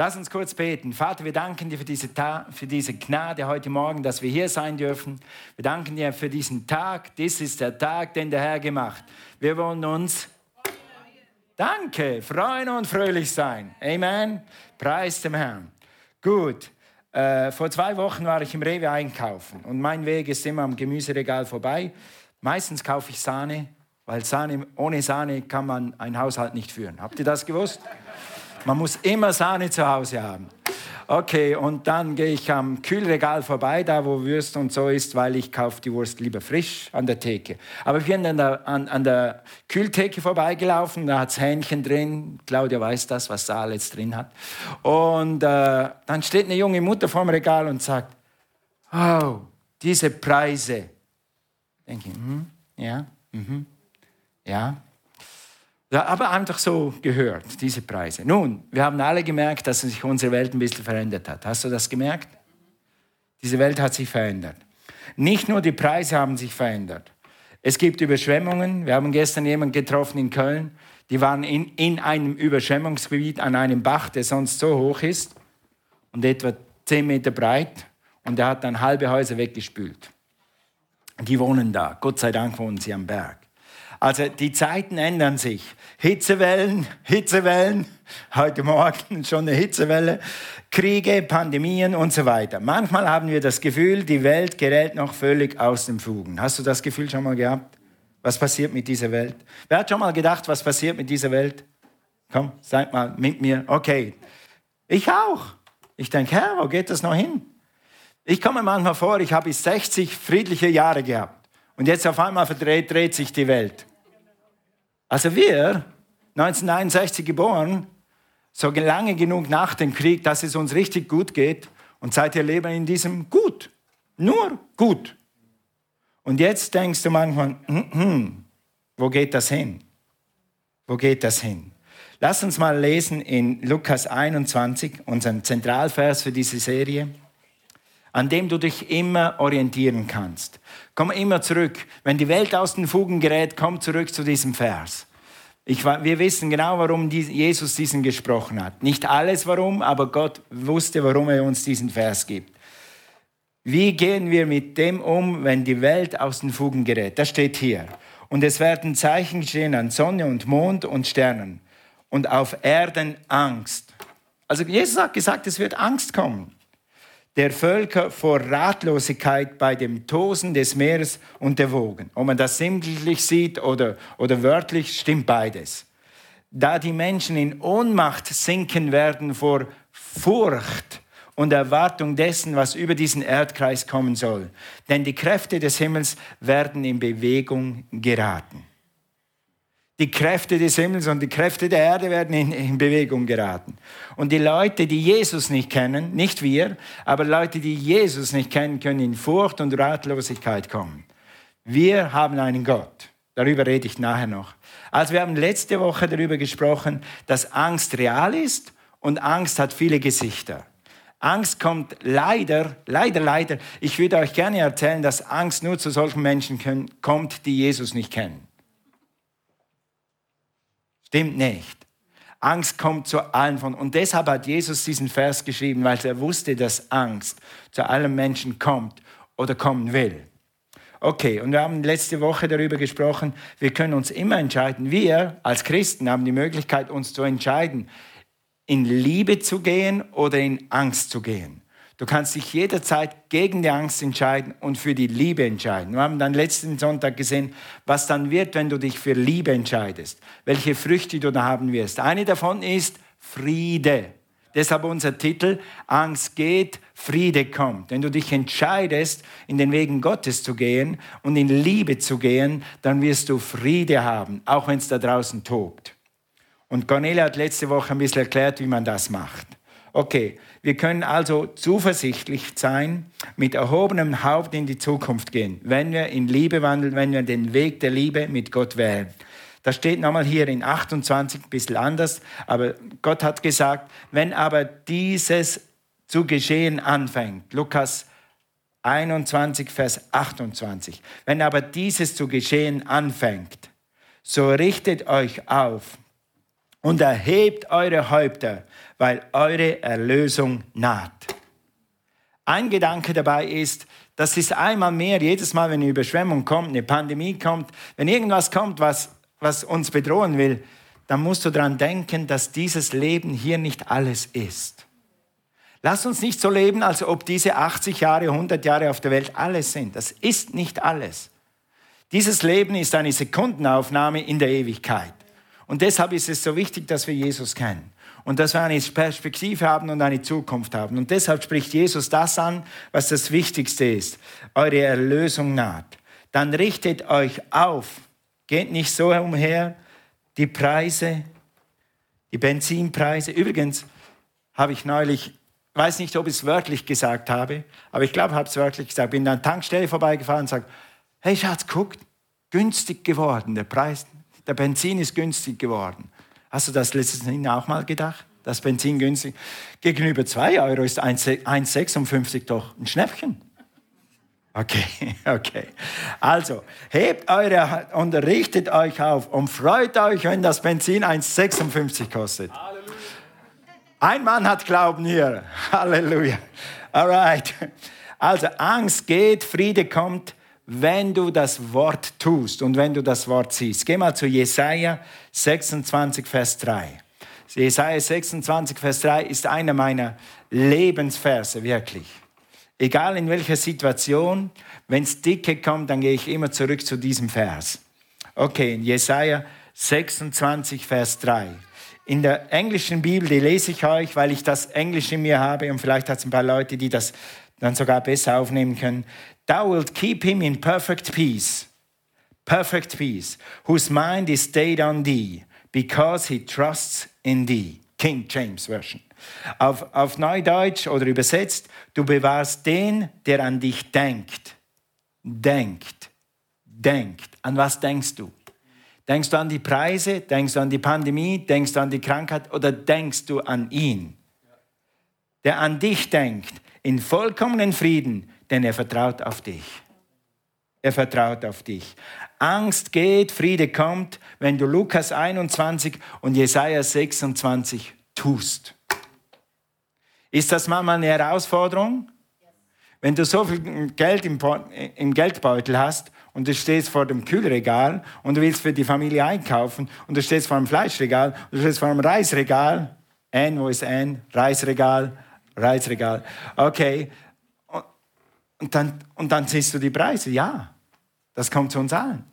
Lass uns kurz beten. Vater, wir danken dir für diese, Ta für diese Gnade heute Morgen, dass wir hier sein dürfen. Wir danken dir für diesen Tag. Dies ist der Tag, den der Herr gemacht. Wir wollen uns Danke, freuen und fröhlich sein. Amen. Preis dem Herrn. Gut. Äh, vor zwei Wochen war ich im Rewe einkaufen und mein Weg ist immer am Gemüseregal vorbei. Meistens kaufe ich Sahne, weil Sahne, ohne Sahne kann man ein Haushalt nicht führen. Habt ihr das gewusst? Man muss immer Sahne zu Hause haben. Okay, und dann gehe ich am Kühlregal vorbei, da wo Würst und so ist, weil ich kaufe die Wurst lieber frisch an der Theke. Aber ich bin an der, an, an der Kühltheke vorbeigelaufen, da hat es Hähnchen drin. Claudia weiß das, was da alles drin hat. Und äh, dann steht eine junge Mutter vorm Regal und sagt, oh, diese Preise. Denke ich, hm, ja, ja, ja, aber einfach so gehört, diese Preise. Nun, wir haben alle gemerkt, dass sich unsere Welt ein bisschen verändert hat. Hast du das gemerkt? Diese Welt hat sich verändert. Nicht nur die Preise haben sich verändert. Es gibt Überschwemmungen. Wir haben gestern jemanden getroffen in Köln. Die waren in, in einem Überschwemmungsgebiet an einem Bach, der sonst so hoch ist und etwa 10 Meter breit. Und der hat dann halbe Häuser weggespült. Die wohnen da. Gott sei Dank wohnen sie am Berg. Also die Zeiten ändern sich. Hitzewellen, Hitzewellen, heute Morgen schon eine Hitzewelle, Kriege, Pandemien und so weiter. Manchmal haben wir das Gefühl, die Welt gerät noch völlig aus den Fugen. Hast du das Gefühl schon mal gehabt? Was passiert mit dieser Welt? Wer hat schon mal gedacht, was passiert mit dieser Welt? Komm, sag mal mit mir. Okay. Ich auch. Ich denke, Herr, wo geht das noch hin? Ich komme manchmal vor, ich habe bis 60 friedliche Jahre gehabt. Und jetzt auf einmal verdreht, dreht sich die Welt. Also wir, 1961 geboren, so lange genug nach dem Krieg, dass es uns richtig gut geht und seither leben in diesem Gut. Nur gut. Und jetzt denkst du manchmal, hm, hm, wo geht das hin? Wo geht das hin? Lass uns mal lesen in Lukas 21, unseren Zentralvers für diese Serie an dem du dich immer orientieren kannst. Komm immer zurück. Wenn die Welt aus den Fugen gerät, komm zurück zu diesem Vers. Ich, wir wissen genau, warum Jesus diesen gesprochen hat. Nicht alles warum, aber Gott wusste, warum er uns diesen Vers gibt. Wie gehen wir mit dem um, wenn die Welt aus den Fugen gerät? Das steht hier. Und es werden Zeichen stehen an Sonne und Mond und Sternen und auf Erden Angst. Also Jesus hat gesagt, es wird Angst kommen der Völker vor Ratlosigkeit bei dem Tosen des Meeres und der Wogen. Ob man das sinnbildlich sieht oder, oder wörtlich, stimmt beides. Da die Menschen in Ohnmacht sinken werden vor Furcht und Erwartung dessen, was über diesen Erdkreis kommen soll. Denn die Kräfte des Himmels werden in Bewegung geraten. Die Kräfte des Himmels und die Kräfte der Erde werden in, in, Bewegung geraten. Und die Leute, die Jesus nicht kennen, nicht wir, aber Leute, die Jesus nicht kennen, können in Furcht und Ratlosigkeit kommen. Wir haben einen Gott. Darüber rede ich nachher noch. Also wir haben letzte Woche darüber gesprochen, dass Angst real ist und Angst hat viele Gesichter. Angst kommt leider, leider, leider. Ich würde euch gerne erzählen, dass Angst nur zu solchen Menschen kommt, die Jesus nicht kennen. Stimmt nicht. Angst kommt zu allen von. Und deshalb hat Jesus diesen Vers geschrieben, weil er wusste, dass Angst zu allen Menschen kommt oder kommen will. Okay, und wir haben letzte Woche darüber gesprochen, wir können uns immer entscheiden. Wir als Christen haben die Möglichkeit, uns zu entscheiden, in Liebe zu gehen oder in Angst zu gehen. Du kannst dich jederzeit gegen die Angst entscheiden und für die Liebe entscheiden. Wir haben dann letzten Sonntag gesehen, was dann wird, wenn du dich für Liebe entscheidest, welche Früchte du da haben wirst. Eine davon ist Friede. Deshalb unser Titel, Angst geht, Friede kommt. Wenn du dich entscheidest, in den Wegen Gottes zu gehen und in Liebe zu gehen, dann wirst du Friede haben, auch wenn es da draußen tobt. Und Cornelia hat letzte Woche ein bisschen erklärt, wie man das macht. Okay, wir können also zuversichtlich sein, mit erhobenem Haupt in die Zukunft gehen, wenn wir in Liebe wandeln, wenn wir den Weg der Liebe mit Gott wählen. Das steht nochmal hier in 28 ein bisschen anders, aber Gott hat gesagt, wenn aber dieses zu geschehen anfängt, Lukas 21, Vers 28, wenn aber dieses zu geschehen anfängt, so richtet euch auf und erhebt eure Häupter, weil eure Erlösung naht. Ein Gedanke dabei ist, das ist einmal mehr, jedes Mal, wenn eine Überschwemmung kommt, eine Pandemie kommt, wenn irgendwas kommt, was, was uns bedrohen will, dann musst du daran denken, dass dieses Leben hier nicht alles ist. Lass uns nicht so leben, als ob diese 80 Jahre, 100 Jahre auf der Welt alles sind. Das ist nicht alles. Dieses Leben ist eine Sekundenaufnahme in der Ewigkeit. Und deshalb ist es so wichtig, dass wir Jesus kennen und dass wir eine Perspektive haben und eine Zukunft haben. Und deshalb spricht Jesus das an, was das Wichtigste ist. Eure Erlösung naht. Dann richtet euch auf. Geht nicht so umher. Die Preise, die Benzinpreise. Übrigens habe ich neulich, weiß nicht, ob ich es wörtlich gesagt habe, aber ich glaube, ich habe es wörtlich gesagt. Bin an der Tankstelle vorbeigefahren und sage, hey Schatz, guck, günstig geworden, der Preis der Benzin ist günstig geworden. Hast du das letztes Jahr auch mal gedacht? Das Benzin günstig. Gegenüber 2 Euro ist 1,56 doch ein Schnäppchen. Okay, okay. Also, hebt eure und richtet euch auf und freut euch, wenn das Benzin 1,56 kostet. Halleluja. Ein Mann hat Glauben hier. Halleluja. Alright. Also, Angst geht, Friede kommt wenn du das Wort tust und wenn du das Wort siehst. Geh mal zu Jesaja 26, Vers 3. Jesaja 26, Vers 3 ist einer meiner Lebensverse, wirklich. Egal in welcher Situation, wenn es dicke kommt, dann gehe ich immer zurück zu diesem Vers. Okay, in Jesaja 26, Vers 3. In der englischen Bibel, die lese ich euch, weil ich das Englisch in mir habe und vielleicht hat es ein paar Leute, die das dann sogar besser aufnehmen können. Thou wilt keep him in perfect peace, perfect peace, whose mind is stayed on thee, because he trusts in thee. King James Version. Auf, auf Neudeutsch oder übersetzt, du bewahrst den, der an dich denkt. Denkt. Denkt. An was denkst du? Denkst du an die Preise? Denkst du an die Pandemie? Denkst du an die Krankheit? Oder denkst du an ihn? Der an dich denkt, in vollkommenen Frieden, denn er vertraut auf dich. Er vertraut auf dich. Angst geht, Friede kommt, wenn du Lukas 21 und Jesaja 26 tust. Ist das manchmal eine Herausforderung? Wenn du so viel Geld im, im Geldbeutel hast und du stehst vor dem Kühlregal und du willst für die Familie einkaufen und du stehst vor dem Fleischregal und du stehst vor dem Reisregal. N, wo ist N? Reisregal, Reisregal. Okay, und dann, und dann siehst du die Preise. Ja, das kommt zu uns allen.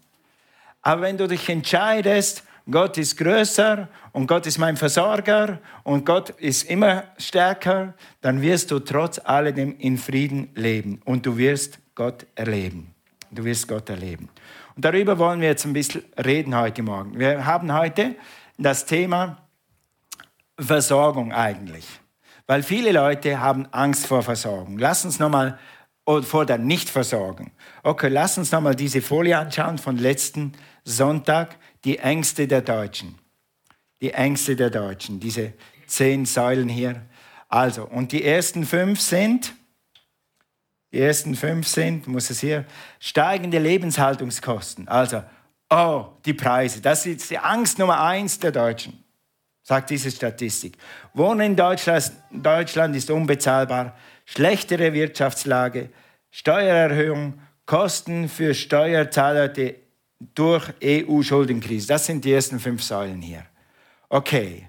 Aber wenn du dich entscheidest, Gott ist größer und Gott ist mein Versorger und Gott ist immer stärker, dann wirst du trotz alledem in Frieden leben und du wirst Gott erleben. Du wirst Gott erleben. Und darüber wollen wir jetzt ein bisschen reden heute Morgen. Wir haben heute das Thema Versorgung eigentlich, weil viele Leute haben Angst vor Versorgung. Lass uns nochmal oder vor der Nichtversorgung. Okay, lass uns nochmal diese Folie anschauen von letzten Sonntag, die Ängste der Deutschen. Die Ängste der Deutschen, diese zehn Säulen hier. Also, und die ersten fünf sind, die ersten fünf sind, muss es hier, steigende Lebenshaltungskosten. Also, oh, die Preise, das ist die Angst Nummer eins der Deutschen, sagt diese Statistik. Wohnen in Deutschland, Deutschland ist unbezahlbar schlechtere Wirtschaftslage, Steuererhöhung, Kosten für Steuerzahler durch EU-Schuldenkrise. Das sind die ersten fünf Säulen hier. Okay.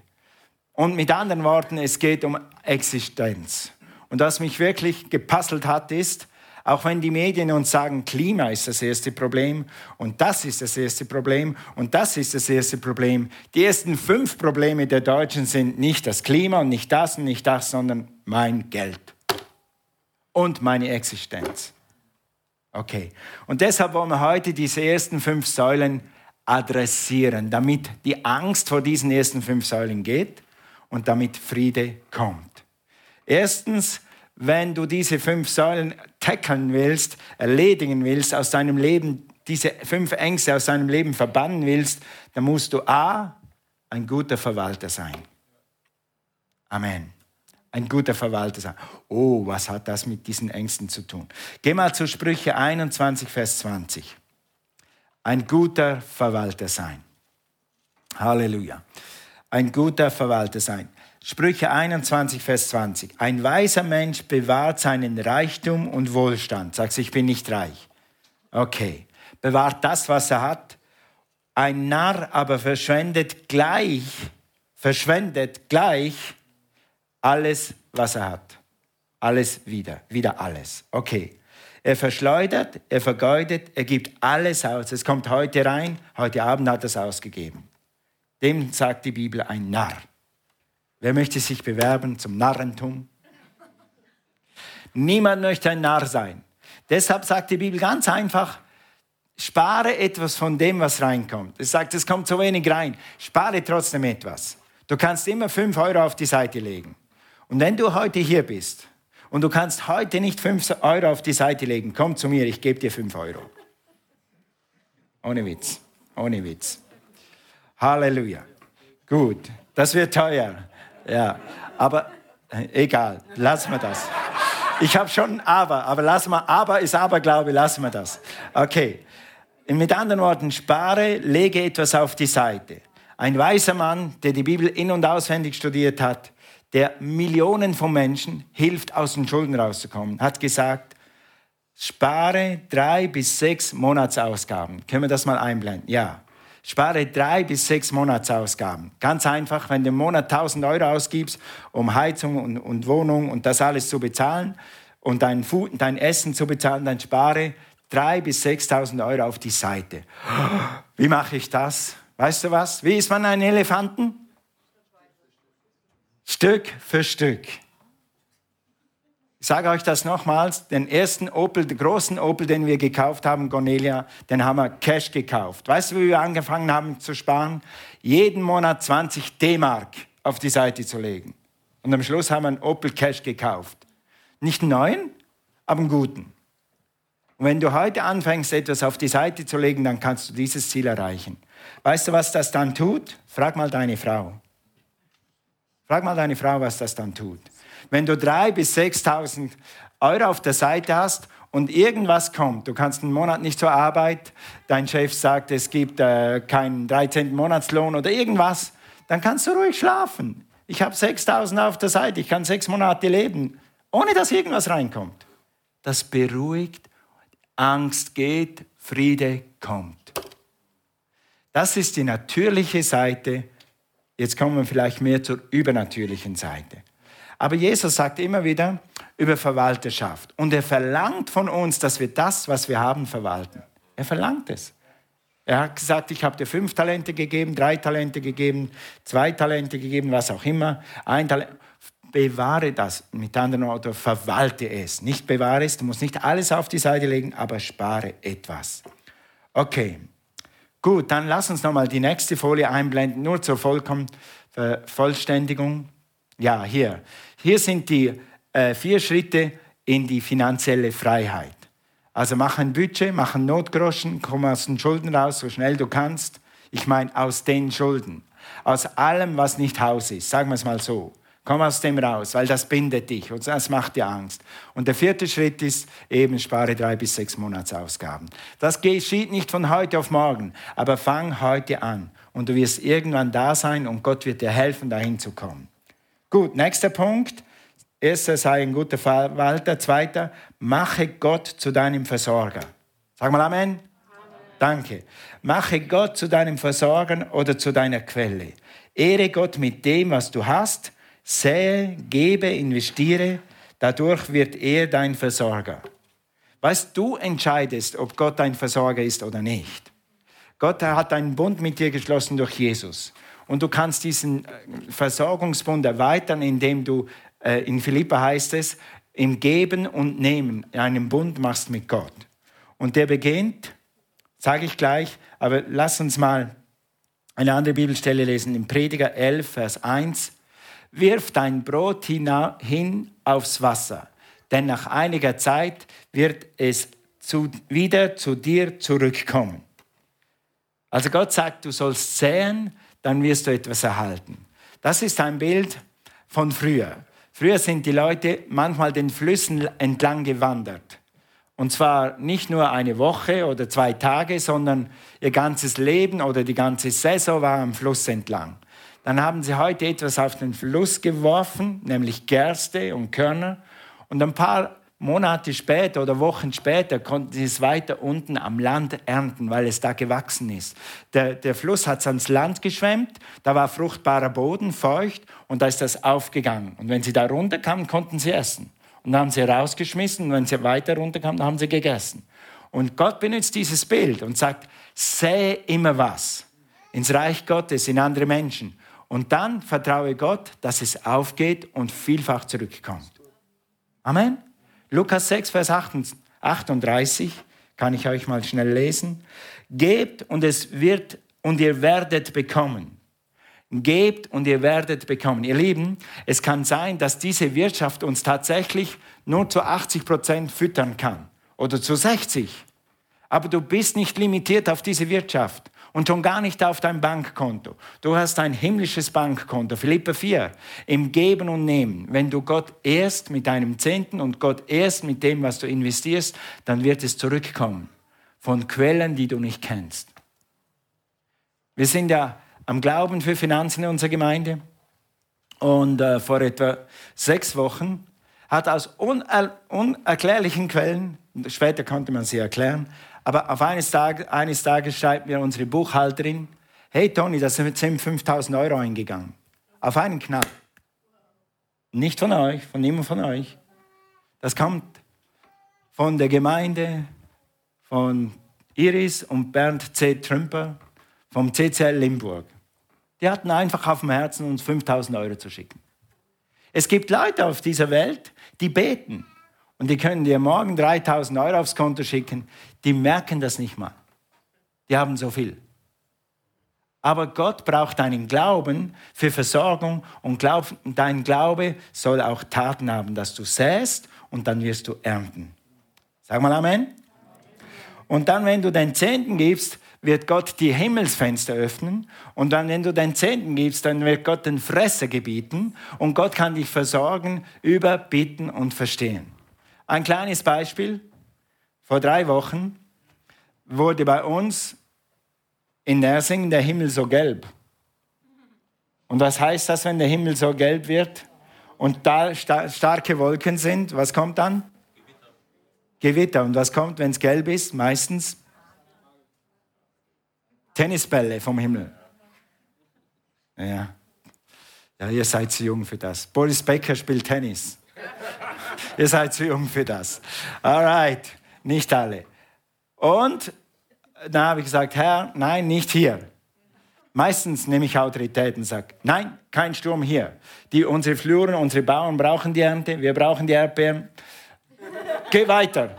Und mit anderen Worten, es geht um Existenz. Und was mich wirklich gepasselt hat, ist, auch wenn die Medien uns sagen, Klima ist das erste Problem und das ist das erste Problem und das ist das erste Problem. Die ersten fünf Probleme der Deutschen sind nicht das Klima und nicht das und nicht das, sondern mein Geld und meine Existenz. Okay. Und deshalb wollen wir heute diese ersten fünf Säulen adressieren, damit die Angst vor diesen ersten fünf Säulen geht und damit Friede kommt. Erstens, wenn du diese fünf Säulen tackeln willst, erledigen willst, aus deinem Leben, diese fünf Ängste aus deinem Leben verbannen willst, dann musst du A, ein guter Verwalter sein. Amen ein guter Verwalter sein. Oh, was hat das mit diesen Ängsten zu tun? Geh mal zu Sprüche 21, Vers 20. Ein guter Verwalter sein. Halleluja. ein guter Verwalter sein. Sprüche 21, Vers 20. Ein weiser Mensch bewahrt seinen Reichtum und Wohlstand. Sagst, ich bin nicht reich. Okay. Bewahrt das, was er hat. Ein Narr aber verschwendet gleich, verschwendet gleich alles, was er hat. Alles wieder, wieder alles. Okay. Er verschleudert, er vergeudet, er gibt alles aus. Es kommt heute rein, heute Abend hat er es ausgegeben. Dem sagt die Bibel ein Narr. Wer möchte sich bewerben zum Narrentum? Niemand möchte ein Narr sein. Deshalb sagt die Bibel ganz einfach, spare etwas von dem, was reinkommt. Es sagt, es kommt so wenig rein. Spare trotzdem etwas. Du kannst immer 5 Euro auf die Seite legen. Und wenn du heute hier bist und du kannst heute nicht 5 Euro auf die Seite legen, komm zu mir, ich gebe dir 5 Euro. Ohne Witz, ohne Witz. Halleluja. Gut, das wird teuer. Ja, aber äh, egal, lassen wir das. Ich habe schon aber, aber lassen wir, aber ist Aberglaube, lassen wir das. Okay. Mit anderen Worten, spare, lege etwas auf die Seite. Ein weiser Mann, der die Bibel in- und auswendig studiert hat, der Millionen von Menschen hilft, aus den Schulden rauszukommen, hat gesagt, spare drei bis sechs Monatsausgaben. Können wir das mal einblenden? Ja. Spare drei bis sechs Monatsausgaben. Ganz einfach, wenn du im Monat 1000 Euro ausgibst, um Heizung und, und Wohnung und das alles zu bezahlen und dein, Food, dein Essen zu bezahlen, dann spare drei bis 6.000 Euro auf die Seite. Wie mache ich das? Weißt du was? Wie ist man ein Elefanten? Stück für Stück. Ich sage euch das nochmals, den ersten Opel, den großen Opel, den wir gekauft haben, Cornelia, den haben wir Cash gekauft. Weißt du, wie wir angefangen haben zu sparen? Jeden Monat 20 D-Mark auf die Seite zu legen. Und am Schluss haben wir einen Opel Cash gekauft. Nicht einen neuen, aber einen guten. Und wenn du heute anfängst, etwas auf die Seite zu legen, dann kannst du dieses Ziel erreichen. Weißt du, was das dann tut? Frag mal deine Frau. Frag mal deine Frau, was das dann tut. Wenn du 3.000 bis 6.000 Euro auf der Seite hast und irgendwas kommt, du kannst einen Monat nicht zur Arbeit, dein Chef sagt, es gibt äh, keinen 13. Monatslohn oder irgendwas, dann kannst du ruhig schlafen. Ich habe 6.000 auf der Seite, ich kann sechs Monate leben, ohne dass irgendwas reinkommt. Das beruhigt, Angst geht, Friede kommt. Das ist die natürliche Seite. Jetzt kommen wir vielleicht mehr zur übernatürlichen Seite. Aber Jesus sagt immer wieder über Verwalterschaft. Und er verlangt von uns, dass wir das, was wir haben, verwalten. Er verlangt es. Er hat gesagt, ich habe dir fünf Talente gegeben, drei Talente gegeben, zwei Talente gegeben, was auch immer. Ein Talent. Bewahre das. Mit anderen Worten, verwalte es. Nicht bewahre es, du musst nicht alles auf die Seite legen, aber spare etwas. Okay, gut, dann lass uns nochmal die nächste Folie einblenden, nur zur Vollkommen Vervollständigung. Ja, hier. Hier sind die äh, vier Schritte in die finanzielle Freiheit. Also mach ein Budget, mach einen Notgroschen, komm aus den Schulden raus, so schnell du kannst. Ich meine aus den Schulden. Aus allem, was nicht Haus ist. Sagen wir es mal so. Komm aus dem raus, weil das bindet dich und das macht dir Angst. Und der vierte Schritt ist eben, spare drei bis sechs Monatsausgaben. Das geschieht nicht von heute auf morgen, aber fang heute an und du wirst irgendwann da sein und Gott wird dir helfen, dahin zu kommen. Gut, nächster Punkt. Erster, sei ein guter Verwalter. Zweiter, mache Gott zu deinem Versorger. Sag mal Amen. Amen. Danke. Mache Gott zu deinem Versorger oder zu deiner Quelle. Ehre Gott mit dem, was du hast. Sähe, gebe, investiere. Dadurch wird er dein Versorger. Weißt du, entscheidest, ob Gott dein Versorger ist oder nicht. Gott hat einen Bund mit dir geschlossen durch Jesus. Und du kannst diesen äh, Versorgungsbund erweitern, indem du, äh, in Philippa heißt es, im Geben und Nehmen einen Bund machst mit Gott. Und der beginnt, sage ich gleich, aber lass uns mal eine andere Bibelstelle lesen, im Prediger 11, Vers 1. Wirf dein Brot hin aufs Wasser, denn nach einiger Zeit wird es zu, wieder zu dir zurückkommen. Also Gott sagt, du sollst säen, dann wirst du etwas erhalten. Das ist ein Bild von früher. Früher sind die Leute manchmal den Flüssen entlang gewandert. Und zwar nicht nur eine Woche oder zwei Tage, sondern ihr ganzes Leben oder die ganze Saison war am Fluss entlang. Dann haben sie heute etwas auf den Fluss geworfen, nämlich Gerste und Körner. Und ein paar Monate später oder Wochen später konnten sie es weiter unten am Land ernten, weil es da gewachsen ist. Der, der Fluss hat es ans Land geschwemmt, da war fruchtbarer Boden, feucht und da ist das aufgegangen. Und wenn sie da runterkamen, konnten sie essen. Und dann haben sie rausgeschmissen und wenn sie weiter runterkamen, haben sie gegessen. Und Gott benutzt dieses Bild und sagt, sähe immer was ins Reich Gottes, in andere Menschen. Und dann vertraue Gott, dass es aufgeht und vielfach zurückkommt. Amen. Lukas 6, Vers 38 kann ich euch mal schnell lesen. Gebt und es wird und ihr werdet bekommen. Gebt und ihr werdet bekommen. Ihr Lieben, es kann sein, dass diese Wirtschaft uns tatsächlich nur zu 80 Prozent füttern kann oder zu 60. Aber du bist nicht limitiert auf diese Wirtschaft und schon gar nicht auf dein Bankkonto. Du hast ein himmlisches Bankkonto. Philippa 4, im Geben und Nehmen. Wenn du Gott erst mit deinem Zehnten und Gott erst mit dem, was du investierst, dann wird es zurückkommen von Quellen, die du nicht kennst. Wir sind ja am Glauben für Finanzen in unserer Gemeinde und äh, vor etwa sechs Wochen hat aus uner unerklärlichen Quellen, später konnte man sie erklären, aber auf eines, Tag, eines Tages schreibt mir unsere Buchhalterin, hey Toni, da sind 5000 Euro eingegangen. Auf einen Knall. Nicht von euch, von niemand von euch. Das kommt von der Gemeinde, von Iris und Bernd C. Trümper vom CCL Limburg. Die hatten einfach auf dem Herzen, uns 5000 Euro zu schicken. Es gibt Leute auf dieser Welt, die beten. Und die können dir morgen 3000 Euro aufs Konto schicken. Die merken das nicht mal. Die haben so viel. Aber Gott braucht deinen Glauben für Versorgung und glaub, dein Glaube soll auch Taten haben, dass du säst und dann wirst du ernten. Sag mal Amen. Und dann, wenn du den Zehnten gibst, wird Gott die Himmelsfenster öffnen. Und dann, wenn du den Zehnten gibst, dann wird Gott den Fresser gebieten. Und Gott kann dich versorgen über Bitten und Verstehen. Ein kleines Beispiel. Vor drei Wochen wurde bei uns in Nersing der Himmel so gelb. Und was heißt das, wenn der Himmel so gelb wird und da starke Wolken sind? Was kommt dann? Gewitter. Gewitter. Und was kommt, wenn es gelb ist? Meistens Tennisbälle vom Himmel. Ja. ja, ihr seid zu jung für das. Boris Becker spielt Tennis. Ihr seid zu jung für das. Alright, nicht alle. Und dann habe ich gesagt, Herr, nein, nicht hier. Meistens nehme ich Autorität und sage, nein, kein Sturm hier. Die, unsere Fluren, unsere Bauern brauchen die Ernte, wir brauchen die Erdbeeren. Geh weiter.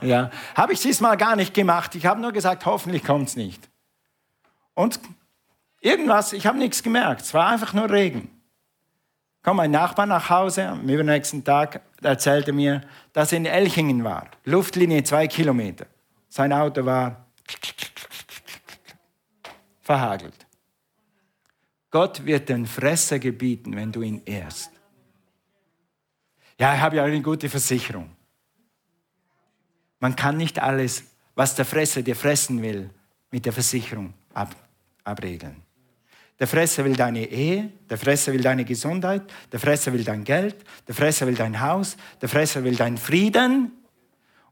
Ja, habe ich diesmal gar nicht gemacht. Ich habe nur gesagt, hoffentlich kommt es nicht. Und irgendwas, ich habe nichts gemerkt. Es war einfach nur Regen kam mein Nachbar nach Hause, am übernächsten Tag erzählte mir, dass er in Elchingen war. Luftlinie zwei Kilometer. Sein Auto war verhagelt. Gott wird den Fresser gebieten, wenn du ihn ehrst. Ja, ich habe ja eine gute Versicherung. Man kann nicht alles, was der Fresser dir fressen will, mit der Versicherung ab, abregeln. Der Fresser will deine Ehe, der Fresser will deine Gesundheit, der Fresser will dein Geld, der Fresser will dein Haus, der Fresser will deinen Frieden.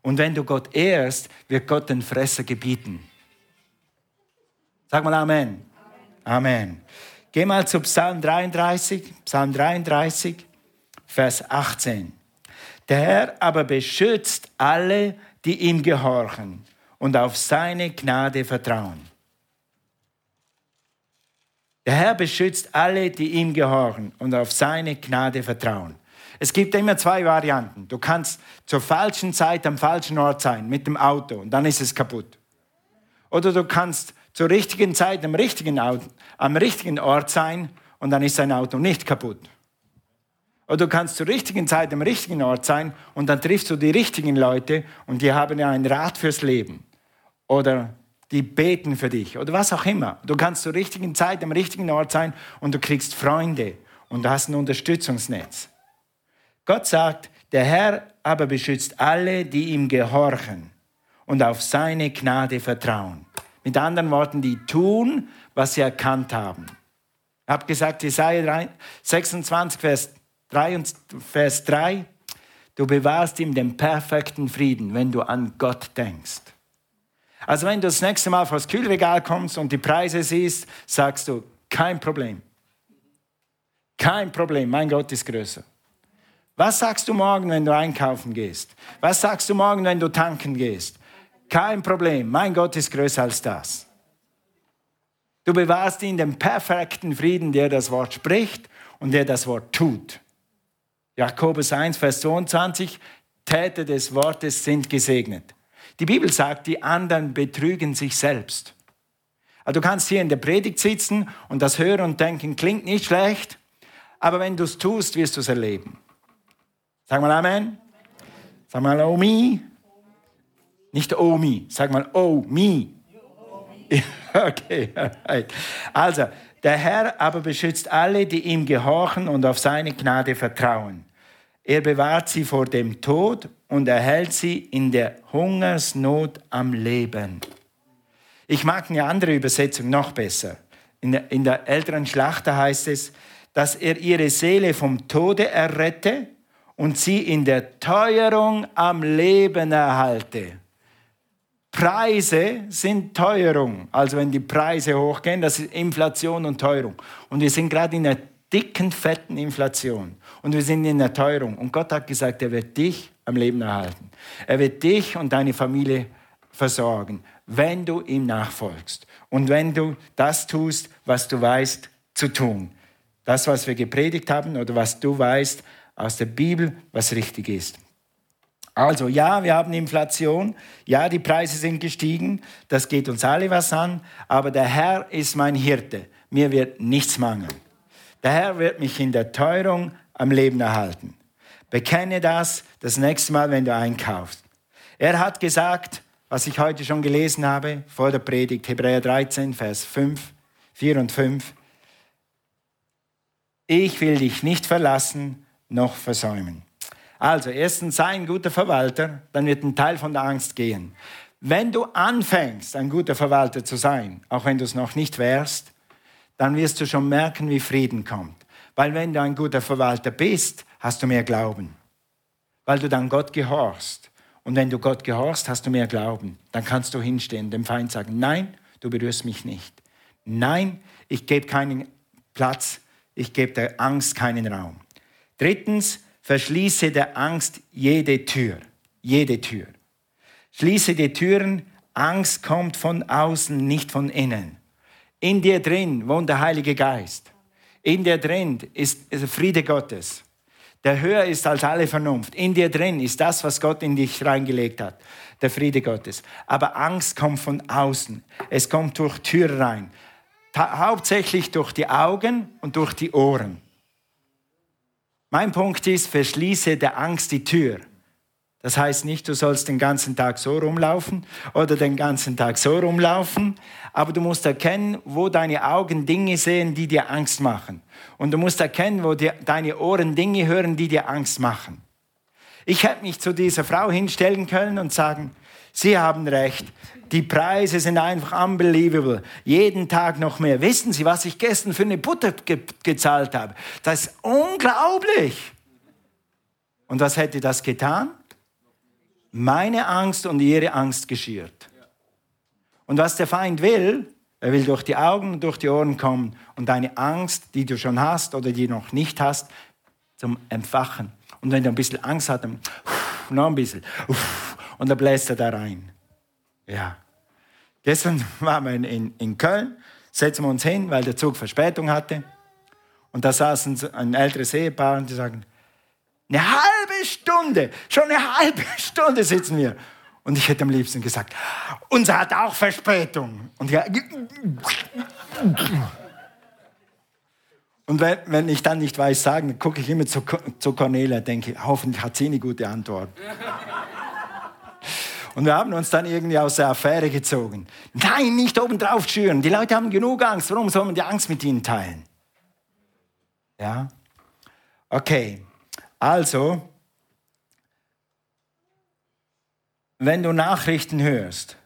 Und wenn du Gott ehrst, wird Gott den Fresser gebieten. Sag mal Amen. Amen. Geh mal zu Psalm 33, Psalm 33, Vers 18. Der Herr aber beschützt alle, die ihm gehorchen und auf seine Gnade vertrauen. Der Herr beschützt alle, die ihm gehorchen und auf seine Gnade vertrauen. Es gibt immer zwei Varianten. Du kannst zur falschen Zeit am falschen Ort sein mit dem Auto und dann ist es kaputt. Oder du kannst zur richtigen Zeit am richtigen, Auto, am richtigen Ort sein und dann ist dein Auto nicht kaputt. Oder du kannst zur richtigen Zeit am richtigen Ort sein und dann triffst du die richtigen Leute und die haben ja ein Rat fürs Leben. Oder die beten für dich oder was auch immer. Du kannst zur richtigen Zeit am richtigen Ort sein und du kriegst Freunde und du hast ein Unterstützungsnetz. Gott sagt, der Herr aber beschützt alle, die ihm gehorchen und auf seine Gnade vertrauen. Mit anderen Worten, die tun, was sie erkannt haben. Ich habe gesagt, Jesaja 26, Vers 3, und Vers 3, du bewahrst ihm den perfekten Frieden, wenn du an Gott denkst. Also wenn du das nächste Mal vor das Kühlregal kommst und die Preise siehst, sagst du, kein Problem. Kein Problem, mein Gott ist größer. Was sagst du morgen, wenn du einkaufen gehst? Was sagst du morgen, wenn du tanken gehst? Kein Problem, mein Gott ist größer als das. Du bewahrst ihn den perfekten Frieden, der das Wort spricht und der das Wort tut. Jakobus 1, Vers 22, Täter des Wortes sind gesegnet. Die Bibel sagt, die anderen betrügen sich selbst. Also du kannst hier in der Predigt sitzen und das hören und denken, klingt nicht schlecht, aber wenn du es tust, wirst du es erleben. Sag mal Amen. Sag mal me. Nicht me, sag mal me. Okay, also der Herr aber beschützt alle, die ihm gehorchen und auf seine Gnade vertrauen. Er bewahrt sie vor dem Tod und erhält sie in der Hungersnot am Leben. Ich mag eine andere Übersetzung noch besser. In der, in der älteren Schlachter heißt es, dass er ihre Seele vom Tode errette und sie in der Teuerung am Leben erhalte. Preise sind Teuerung. Also wenn die Preise hochgehen, das ist Inflation und Teuerung. Und wir sind gerade in einer dicken, fetten Inflation. Und wir sind in der Teuerung. Und Gott hat gesagt, er wird dich am Leben erhalten. Er wird dich und deine Familie versorgen, wenn du ihm nachfolgst. Und wenn du das tust, was du weißt zu tun. Das, was wir gepredigt haben oder was du weißt aus der Bibel, was richtig ist. Also ja, wir haben Inflation, ja, die Preise sind gestiegen, das geht uns alle was an, aber der Herr ist mein Hirte, mir wird nichts mangeln. Der Herr wird mich in der Teuerung am Leben erhalten. Bekenne das das nächste Mal, wenn du einkaufst. Er hat gesagt, was ich heute schon gelesen habe vor der Predigt, Hebräer 13, Vers 5, 4 und 5. Ich will dich nicht verlassen noch versäumen. Also, erstens, sei ein guter Verwalter, dann wird ein Teil von der Angst gehen. Wenn du anfängst, ein guter Verwalter zu sein, auch wenn du es noch nicht wärst, dann wirst du schon merken, wie Frieden kommt. Weil wenn du ein guter Verwalter bist, hast du mehr Glauben. Weil du dann Gott gehorchst. Und wenn du Gott gehorchst, hast du mehr Glauben. Dann kannst du hinstehen, dem Feind sagen, nein, du berührst mich nicht. Nein, ich gebe keinen Platz, ich gebe der Angst keinen Raum. Drittens, verschließe der Angst jede Tür. Jede Tür. Schließe die Türen. Angst kommt von außen, nicht von innen. In dir drin wohnt der Heilige Geist. In dir drin ist der Friede Gottes. Der höher ist als alle Vernunft. In dir drin ist das, was Gott in dich reingelegt hat. Der Friede Gottes. Aber Angst kommt von außen. Es kommt durch Tür rein. Hauptsächlich durch die Augen und durch die Ohren. Mein Punkt ist, verschließe der Angst die Tür. Das heißt nicht, du sollst den ganzen Tag so rumlaufen oder den ganzen Tag so rumlaufen, aber du musst erkennen, wo deine Augen Dinge sehen, die dir Angst machen. Und du musst erkennen, wo die, deine Ohren Dinge hören, die dir Angst machen. Ich hätte mich zu dieser Frau hinstellen können und sagen, Sie haben recht, die Preise sind einfach unbelievable. Jeden Tag noch mehr. Wissen Sie, was ich gestern für eine Butter ge gezahlt habe? Das ist unglaublich. Und was hätte das getan? Meine Angst und ihre Angst geschürt. Und was der Feind will, er will durch die Augen und durch die Ohren kommen und deine Angst, die du schon hast oder die du noch nicht hast, zum Entfachen. Und wenn du ein bisschen Angst hast, dann noch ein bisschen. Und dann bläst er da rein. Ja. Gestern waren wir in, in Köln, setzen wir uns hin, weil der Zug Verspätung hatte. Und da saßen ein älteres Ehepaar und die sagen, eine halbe Stunde, schon eine halbe Stunde sitzen wir. Und ich hätte am liebsten gesagt, unser hat auch Verspätung. Und ja, und wenn, wenn ich dann nicht weiß sagen, gucke ich immer zu, zu Cornelia, denke, hoffentlich hat sie eine gute Antwort. Und wir haben uns dann irgendwie aus der Affäre gezogen. Nein, nicht obendrauf schüren. Die Leute haben genug Angst. Warum soll man die Angst mit ihnen teilen? Ja? Okay. Also, wenn du Nachrichten hörst,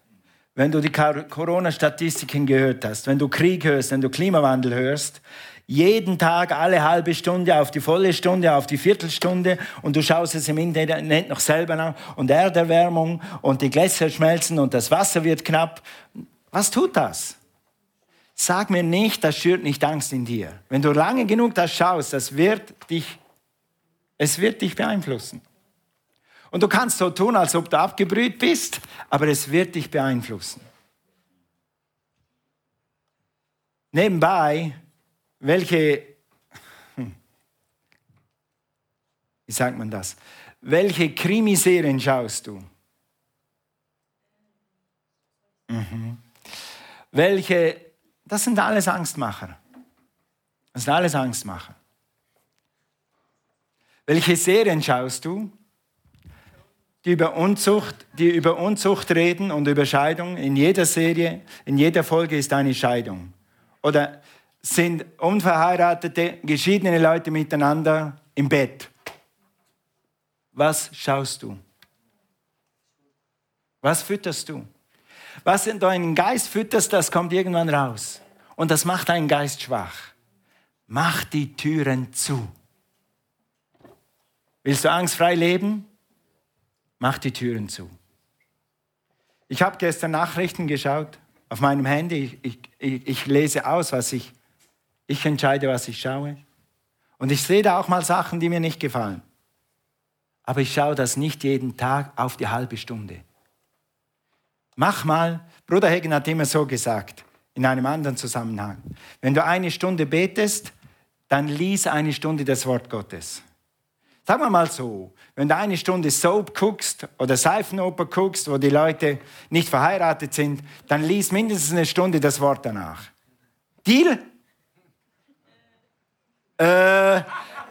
wenn du die Corona-Statistiken gehört hast, wenn du Krieg hörst, wenn du Klimawandel hörst, jeden Tag alle halbe Stunde auf die volle Stunde, auf die Viertelstunde und du schaust es im Internet noch selber nach und Erderwärmung und die Gläser schmelzen und das Wasser wird knapp. Was tut das? Sag mir nicht, das schürt nicht Angst in dir. Wenn du lange genug das schaust, das wird dich, es wird dich beeinflussen. Und du kannst so tun, als ob du abgebrüht bist, aber es wird dich beeinflussen. Nebenbei, welche, hm, wie sagt man das? Welche Krimiserien schaust du? Mhm. Welche, das sind alles Angstmacher. Das sind alles Angstmacher. Welche Serien schaust du? Die über Unzucht, die über Unzucht reden und über Scheidung. In jeder Serie, in jeder Folge ist eine Scheidung. Oder sind unverheiratete, geschiedene Leute miteinander im Bett. Was schaust du? Was fütterst du? Was in deinen Geist fütterst, das kommt irgendwann raus. Und das macht deinen Geist schwach. Mach die Türen zu. Willst du angstfrei leben? Mach die Türen zu. Ich habe gestern Nachrichten geschaut auf meinem Handy. Ich, ich, ich, lese aus, was ich, ich entscheide, was ich schaue. Und ich sehe da auch mal Sachen, die mir nicht gefallen. Aber ich schaue das nicht jeden Tag auf die halbe Stunde. Mach mal, Bruder Hegen hat immer so gesagt, in einem anderen Zusammenhang. Wenn du eine Stunde betest, dann lies eine Stunde das Wort Gottes. Sagen wir mal so, wenn du eine Stunde Soap guckst oder Seifenoper guckst, wo die Leute nicht verheiratet sind, dann lies mindestens eine Stunde das Wort danach. Deal? Äh,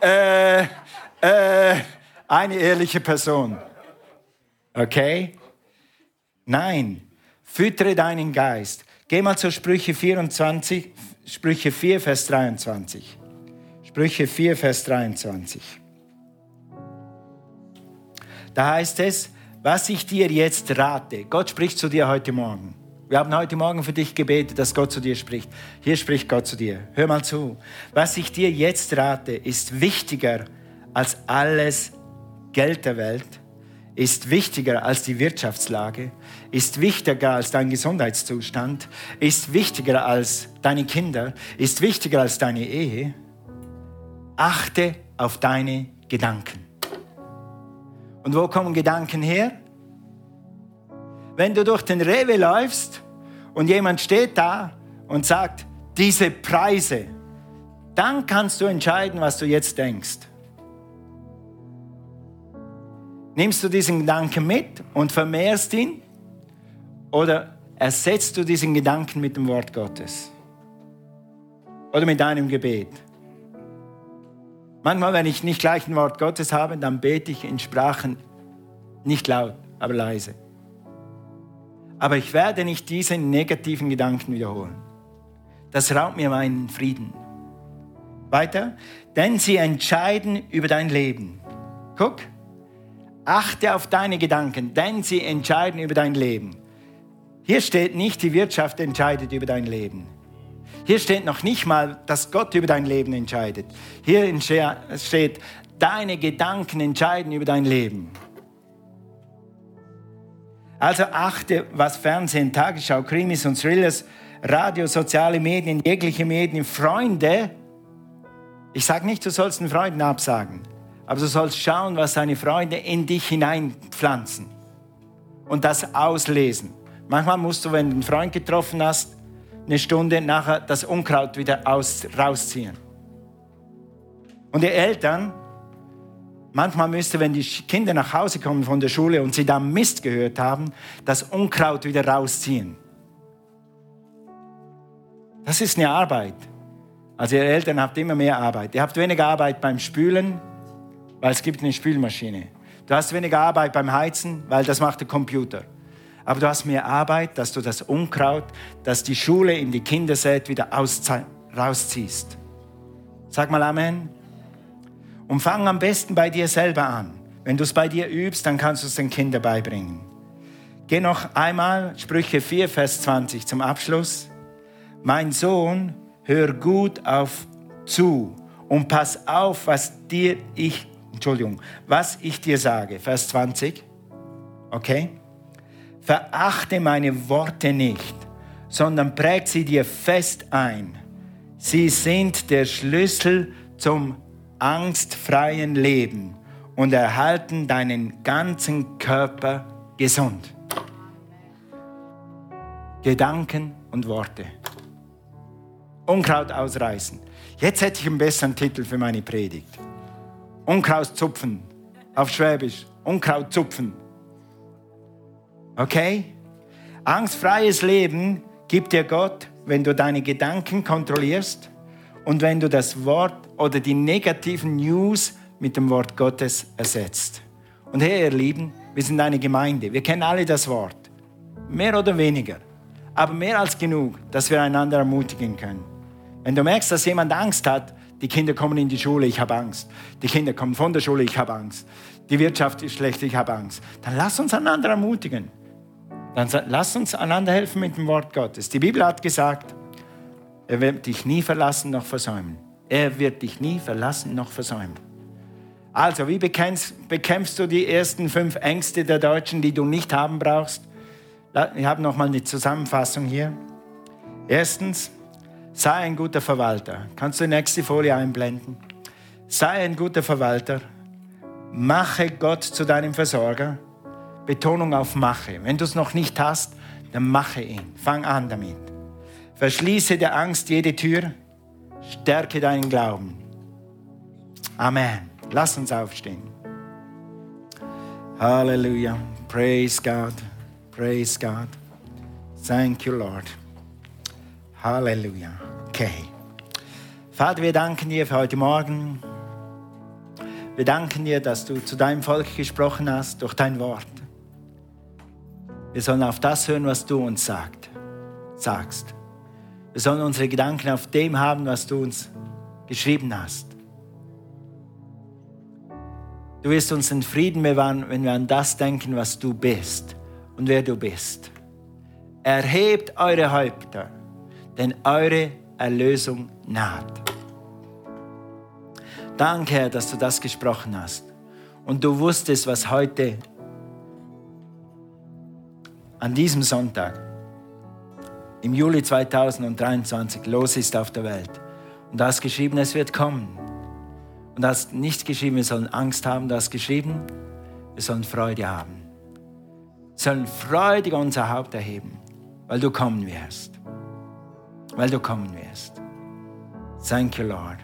äh, äh, eine ehrliche Person. Okay? Nein, füttere deinen Geist. Geh mal zur Sprüche 24, Sprüche 4, Vers 23. Sprüche 4, Vers 23. Da heißt es, was ich dir jetzt rate. Gott spricht zu dir heute Morgen. Wir haben heute Morgen für dich gebetet, dass Gott zu dir spricht. Hier spricht Gott zu dir. Hör mal zu. Was ich dir jetzt rate, ist wichtiger als alles Geld der Welt, ist wichtiger als die Wirtschaftslage, ist wichtiger als dein Gesundheitszustand, ist wichtiger als deine Kinder, ist wichtiger als deine Ehe. Achte auf deine Gedanken. Und wo kommen Gedanken her? Wenn du durch den Rewe läufst und jemand steht da und sagt, diese Preise, dann kannst du entscheiden, was du jetzt denkst. Nimmst du diesen Gedanken mit und vermehrst ihn oder ersetzt du diesen Gedanken mit dem Wort Gottes oder mit deinem Gebet? Manchmal, wenn ich nicht gleich ein Wort Gottes habe, dann bete ich in Sprachen nicht laut, aber leise. Aber ich werde nicht diese negativen Gedanken wiederholen. Das raubt mir meinen Frieden. Weiter, denn sie entscheiden über dein Leben. Guck, achte auf deine Gedanken, denn sie entscheiden über dein Leben. Hier steht nicht, die Wirtschaft entscheidet über dein Leben. Hier steht noch nicht mal, dass Gott über dein Leben entscheidet. Hier steht, deine Gedanken entscheiden über dein Leben. Also achte, was Fernsehen, Tagesschau, Krimis und Thrillers, Radio, soziale Medien, jegliche Medien, Freunde. Ich sage nicht, du sollst den Freunden absagen, aber du sollst schauen, was deine Freunde in dich hineinpflanzen und das auslesen. Manchmal musst du, wenn du einen Freund getroffen hast, eine Stunde nachher das Unkraut wieder aus, rausziehen. Und die Eltern, manchmal müsste, wenn die Kinder nach Hause kommen von der Schule und sie da Mist gehört haben, das Unkraut wieder rausziehen. Das ist eine Arbeit. Also ihr Eltern habt immer mehr Arbeit. Ihr habt weniger Arbeit beim Spülen, weil es gibt eine Spülmaschine. Du hast weniger Arbeit beim Heizen, weil das macht der Computer aber du hast mehr Arbeit, dass du das Unkraut, das die Schule in die Kinder sät, wieder rausziehst. Sag mal Amen. Und fang am besten bei dir selber an. Wenn du es bei dir übst, dann kannst du es den Kindern beibringen. Geh noch einmal Sprüche 4, Vers 20 zum Abschluss. Mein Sohn, hör gut auf zu und pass auf, was dir ich, Entschuldigung, was ich dir sage. Vers 20. Okay? Verachte meine Worte nicht, sondern präg sie dir fest ein. Sie sind der Schlüssel zum angstfreien Leben und erhalten deinen ganzen Körper gesund. Gedanken und Worte. Unkraut ausreißen. Jetzt hätte ich einen besseren Titel für meine Predigt. Unkraut zupfen. Auf Schwäbisch. Unkraut zupfen. Okay? Angstfreies Leben gibt dir Gott, wenn du deine Gedanken kontrollierst und wenn du das Wort oder die negativen News mit dem Wort Gottes ersetzt. Und hey, ihr Lieben, wir sind eine Gemeinde. Wir kennen alle das Wort. Mehr oder weniger aber mehr als genug, dass wir einander ermutigen können. Wenn du merkst, dass jemand Angst hat, die Kinder kommen in die Schule, ich habe Angst. Die Kinder kommen von der Schule, ich habe Angst. Die Wirtschaft ist schlecht, ich habe Angst. Dann lass uns einander ermutigen. Dann lass uns einander helfen mit dem Wort Gottes. Die Bibel hat gesagt, er wird dich nie verlassen noch versäumen. Er wird dich nie verlassen noch versäumen. Also, wie bekämpfst, bekämpfst du die ersten fünf Ängste der Deutschen, die du nicht haben brauchst? Ich habe noch mal eine Zusammenfassung hier. Erstens, sei ein guter Verwalter. Kannst du die nächste Folie einblenden? Sei ein guter Verwalter. Mache Gott zu deinem Versorger. Betonung auf mache. Wenn du es noch nicht hast, dann mache ihn. Fang an damit. Verschließe der Angst jede Tür. Stärke deinen Glauben. Amen. Lass uns aufstehen. Halleluja. Praise God. Praise God. Thank you, Lord. Halleluja. Okay. Vater, wir danken dir für heute Morgen. Wir danken dir, dass du zu deinem Volk gesprochen hast durch dein Wort. Wir sollen auf das hören, was du uns sagt, sagst. Wir sollen unsere Gedanken auf dem haben, was du uns geschrieben hast. Du wirst uns den Frieden bewahren, wenn wir an das denken, was du bist und wer du bist. Erhebt eure Häupter, denn eure Erlösung naht. Danke, Herr, dass du das gesprochen hast. Und du wusstest, was heute an diesem Sonntag im Juli 2023 los ist auf der Welt. Und du hast geschrieben, es wird kommen. Und du hast nicht geschrieben, wir sollen Angst haben, du hast geschrieben, wir sollen Freude haben sollen freudig unser Haupt erheben, weil du kommen wirst. Weil du kommen wirst. Thank you, Lord.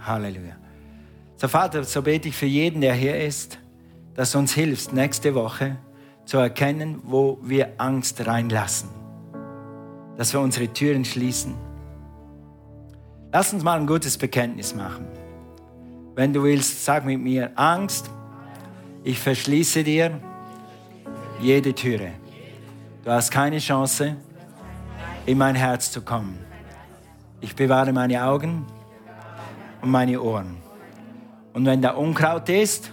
Halleluja. So, Vater, so bete ich für jeden, der hier ist, dass du uns hilfst, nächste Woche zu erkennen, wo wir Angst reinlassen. Dass wir unsere Türen schließen. Lass uns mal ein gutes Bekenntnis machen. Wenn du willst, sag mit mir, Angst, ich verschließe dir jede Türe. Du hast keine Chance, in mein Herz zu kommen. Ich bewahre meine Augen und meine Ohren. Und wenn da Unkraut ist,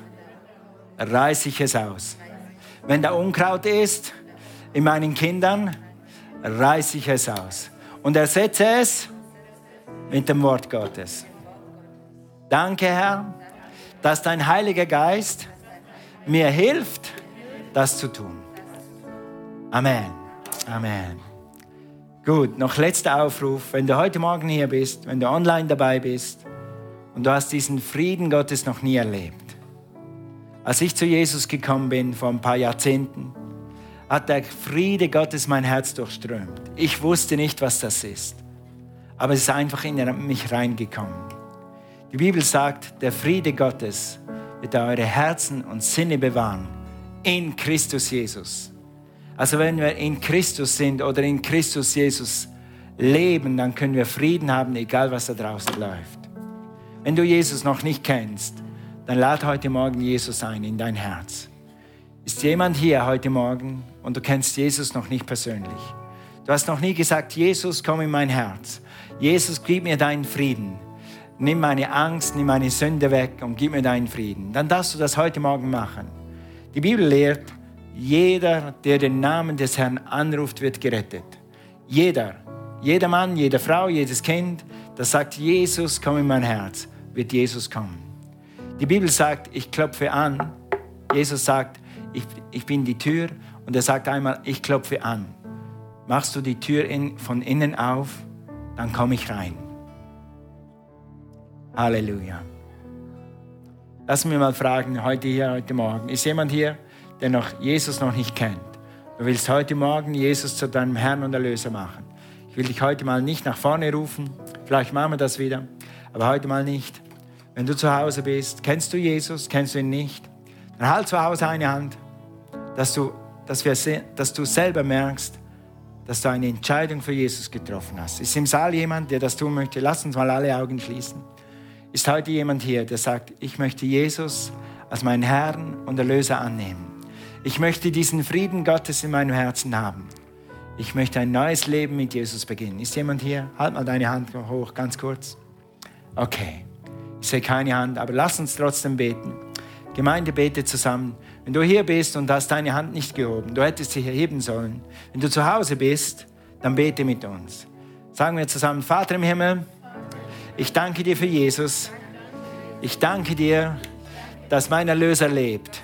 reiße ich es aus. Wenn da Unkraut ist in meinen Kindern, reiße ich es aus. Und ersetze es mit dem Wort Gottes. Danke, Herr, dass dein Heiliger Geist mir hilft, das zu tun. Amen. Amen. Gut, noch letzter Aufruf. Wenn du heute Morgen hier bist, wenn du online dabei bist und du hast diesen Frieden Gottes noch nie erlebt. Als ich zu Jesus gekommen bin vor ein paar Jahrzehnten, hat der Friede Gottes mein Herz durchströmt. Ich wusste nicht, was das ist, aber es ist einfach in mich reingekommen. Die Bibel sagt, der Friede Gottes wird eure Herzen und Sinne bewahren in Christus Jesus. Also wenn wir in Christus sind oder in Christus Jesus leben, dann können wir Frieden haben, egal was da draußen läuft. Wenn du Jesus noch nicht kennst, dann lad heute Morgen Jesus ein in dein Herz. Ist jemand hier heute Morgen und du kennst Jesus noch nicht persönlich? Du hast noch nie gesagt, Jesus, komm in mein Herz. Jesus, gib mir deinen Frieden. Nimm meine Angst, nimm meine Sünde weg und gib mir deinen Frieden. Dann darfst du das heute Morgen machen. Die Bibel lehrt, Jeder, der den Namen des Herrn anruft, wird gerettet. Jeder, jeder Mann, jede Frau, jedes Kind, das sagt, Jesus, komm in mein Herz, wird Jesus kommen. Die Bibel sagt, ich klopfe an. Jesus sagt, ich, ich bin die Tür. Und er sagt einmal, ich klopfe an. Machst du die Tür in, von innen auf, dann komme ich rein. Halleluja. Lass mich mal fragen, heute hier, heute Morgen, ist jemand hier, der noch Jesus noch nicht kennt? Du willst heute Morgen Jesus zu deinem Herrn und Erlöser machen. Ich will dich heute mal nicht nach vorne rufen, vielleicht machen wir das wieder, aber heute mal nicht. Wenn du zu Hause bist, kennst du Jesus, kennst du ihn nicht, dann halt zu Hause eine Hand, dass du, dass, wir, dass du selber merkst, dass du eine Entscheidung für Jesus getroffen hast. Ist im Saal jemand, der das tun möchte? Lass uns mal alle Augen schließen. Ist heute jemand hier, der sagt, ich möchte Jesus als meinen Herrn und Erlöser annehmen? Ich möchte diesen Frieden Gottes in meinem Herzen haben. Ich möchte ein neues Leben mit Jesus beginnen. Ist jemand hier? Halt mal deine Hand hoch, ganz kurz. Okay. Ich sehe keine Hand, aber lass uns trotzdem beten. Gemeinde betet zusammen. Wenn du hier bist und hast deine Hand nicht gehoben, du hättest sie erheben sollen. Wenn du zu Hause bist, dann bete mit uns. Sagen wir zusammen, Vater im Himmel, ich danke dir für Jesus. Ich danke dir, dass mein Erlöser lebt.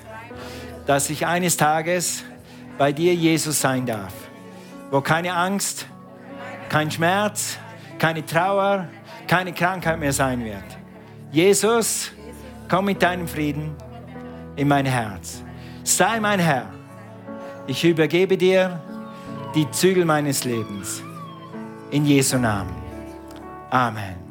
Dass ich eines Tages bei dir Jesus sein darf. Wo keine Angst, kein Schmerz, keine Trauer, keine Krankheit mehr sein wird. Jesus, komm mit deinem Frieden in mein Herz. Sei mein Herr. Ich übergebe dir die Zügel meines Lebens. In Jesu Namen. Amen.